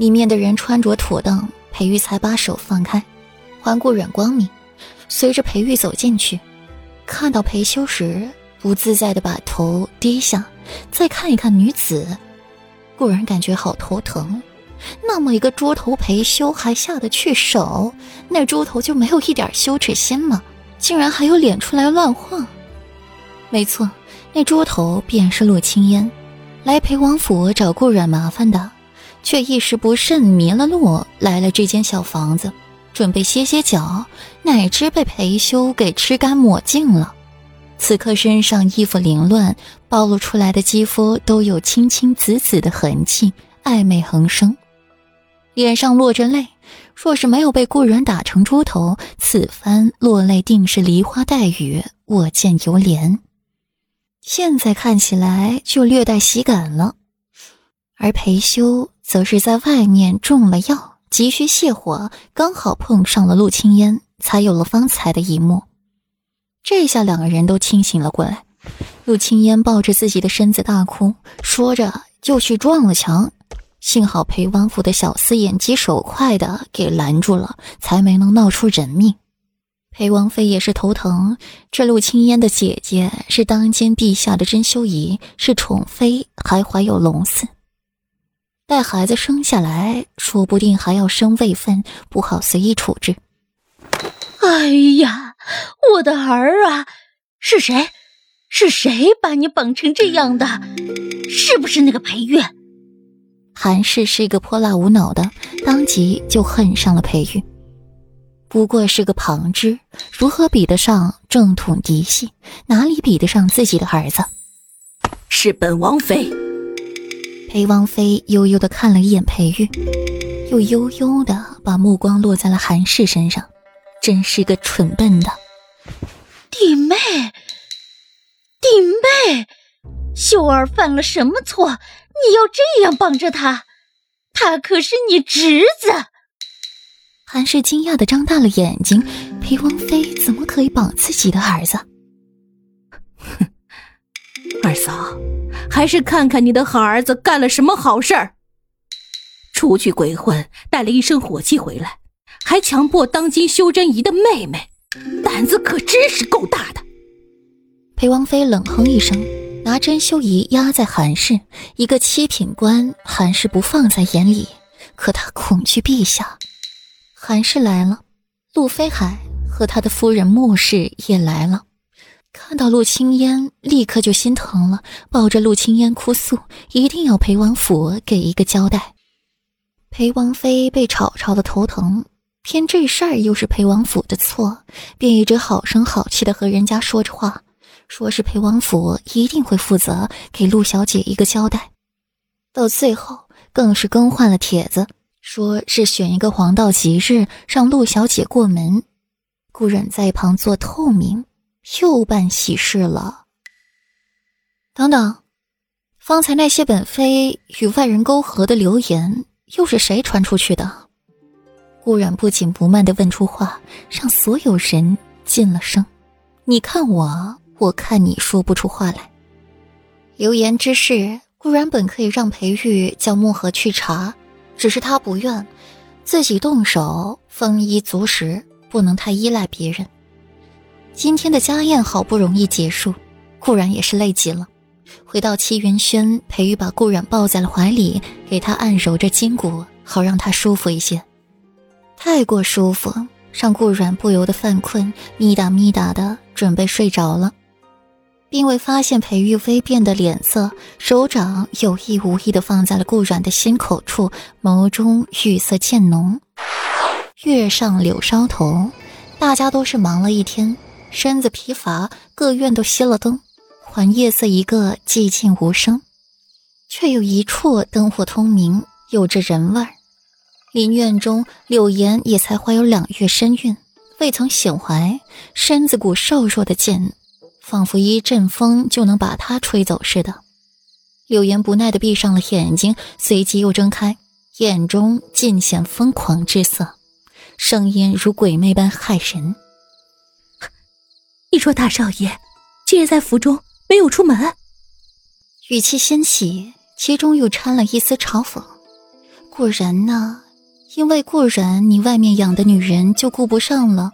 里面的人穿着妥当，裴玉才把手放开，环顾阮光明。随着裴玉走进去，看到裴修时，不自在的把头低下，再看一看女子，顾然感觉好头疼。那么一个猪头裴修还下得去手？那猪头就没有一点羞耻心吗？竟然还有脸出来乱晃？没错，那猪头便是陆青烟，来裴王府找顾阮麻烦的，却一时不慎迷了路，来了这间小房子，准备歇歇脚，哪知被裴修给吃干抹净了。此刻身上衣服凌乱，暴露出来的肌肤都有青青紫紫的痕迹，暧昧横生。脸上落着泪，若是没有被故人打成猪头，此番落泪定是梨花带雨，我见犹怜。现在看起来就略带喜感了，而裴修则是在外面中了药，急需泻火，刚好碰上了陆青烟，才有了方才的一幕。这下两个人都清醒了过来，陆青烟抱着自己的身子大哭，说着就去撞了墙。幸好裴王府的小厮眼疾手快的给拦住了，才没能闹出人命。裴王妃也是头疼，这陆青烟的姐姐是当今陛下的珍馐仪，是宠妃，还怀有龙嗣。待孩子生下来说不定还要生位分，不好随意处置。哎呀，我的儿啊，是谁？是谁把你绑成这样的？是不是那个裴玉？韩氏是一个泼辣无脑的，当即就恨上了裴玉。不过是个旁支，如何比得上正统嫡系？哪里比得上自己的儿子？是本王妃。裴王妃悠悠的看了一眼裴玉，又悠悠的把目光落在了韩氏身上。真是个蠢笨的弟妹，弟妹，秀儿犯了什么错？你要这样绑着她？她可是你侄子。韩氏惊讶的张大了眼睛，裴王妃怎么可以绑自己的儿子？二嫂，还是看看你的好儿子干了什么好事儿。出去鬼混，带了一身火气回来，还强迫当今修真仪的妹妹，胆子可真是够大的。裴王妃冷哼一声。拿珍馐仪压在韩氏，一个七品官，韩氏不放在眼里，可他恐惧陛下。韩氏来了，陆飞海和他的夫人穆氏也来了，看到陆青烟，立刻就心疼了，抱着陆青烟哭诉，一定要裴王府给一个交代。裴王妃被吵吵的头疼，偏这事儿又是裴王府的错，便一直好声好气的和人家说着话。说是裴王府一定会负责给陆小姐一个交代，到最后更是更换了帖子，说是选一个黄道吉日让陆小姐过门。顾然在一旁做透明，又办喜事了。等等，方才那些本妃与外人沟合的流言，又是谁传出去的？顾然不紧不慢地问出话，让所有人噤了声。你看我。我看你说不出话来。流言之事固然本可以让裴玉叫墨荷去查，只是他不愿自己动手，丰衣足食，不能太依赖别人。今天的家宴好不容易结束，固然也是累极了。回到七元轩，裴玉把顾然抱在了怀里，给他按揉着筋骨，好让他舒服一些。太过舒服，让顾然不由得犯困，咪哒咪哒的准备睡着了。并未发现裴玉微变的脸色，手掌有意无意的放在了顾然的心口处，眸中玉色渐浓。月上柳梢头，大家都是忙了一天，身子疲乏，各院都熄了灯，还夜色一个寂静无声，却有一处灯火通明，有着人味儿。林院中，柳岩也才怀有两月身孕，未曾显怀，身子骨瘦弱的紧。仿佛一阵风就能把他吹走似的，柳岩不耐地闭上了眼睛，随即又睁开，眼中尽显疯狂之色，声音如鬼魅般骇人：“你说大少爷今日在府中没有出门？”语气欣喜，其中又掺了一丝嘲讽。顾然呢？因为顾然，你外面养的女人就顾不上了。